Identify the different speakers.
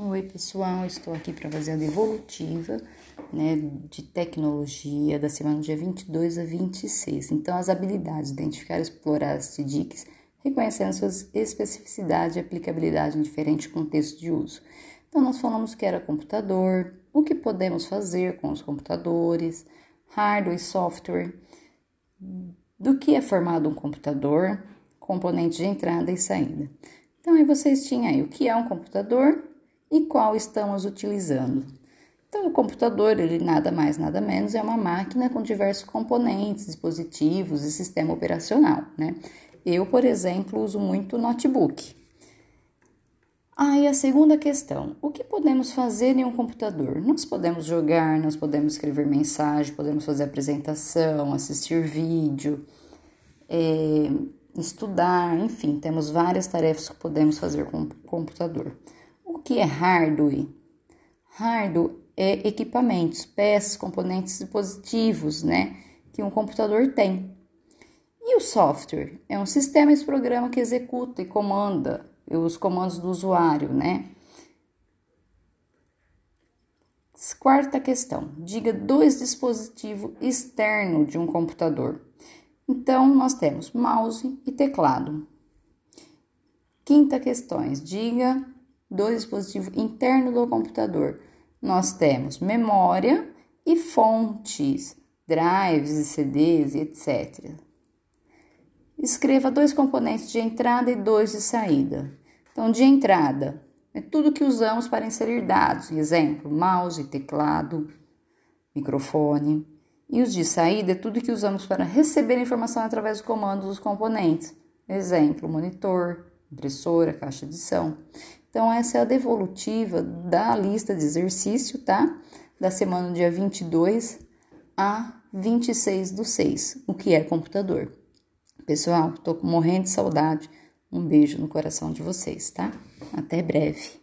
Speaker 1: Oi, pessoal, estou aqui para fazer a devolutiva né, de tecnologia da semana dia 22 a 26. Então, as habilidades, identificar e explorar as TDICs, reconhecendo suas especificidades e aplicabilidade em diferentes contextos de uso. Então, nós falamos que era computador, o que podemos fazer com os computadores, hardware e software, do que é formado um computador, componentes de entrada e saída. Então, aí vocês tinham aí o que é um computador, e qual estamos utilizando. Então, o computador, ele nada mais, nada menos, é uma máquina com diversos componentes, dispositivos e sistema operacional, né? Eu, por exemplo, uso muito notebook. Aí ah, a segunda questão: o que podemos fazer em um computador? Nós podemos jogar, nós podemos escrever mensagem, podemos fazer apresentação, assistir vídeo, é, estudar, enfim, temos várias tarefas que podemos fazer com o computador. O que é hardware? Hardware é equipamentos, peças, componentes dispositivos, né, que um computador tem. E o software é um sistema de programa que executa e comanda os comandos do usuário, né? Quarta questão: diga dois dispositivos externos de um computador. Então, nós temos mouse e teclado. Quinta questão: diga do dispositivo interno do computador. Nós temos memória e fontes, drives e CDs etc. Escreva dois componentes de entrada e dois de saída. Então, de entrada é tudo que usamos para inserir dados, exemplo, mouse, teclado, microfone. E os de saída é tudo que usamos para receber informação através do comando dos componentes, exemplo, monitor, impressora, caixa de som. Então, essa é a devolutiva da lista de exercício, tá? Da semana dia 22 a 26 do 6, o que é computador. Pessoal, tô morrendo de saudade. Um beijo no coração de vocês, tá? Até breve.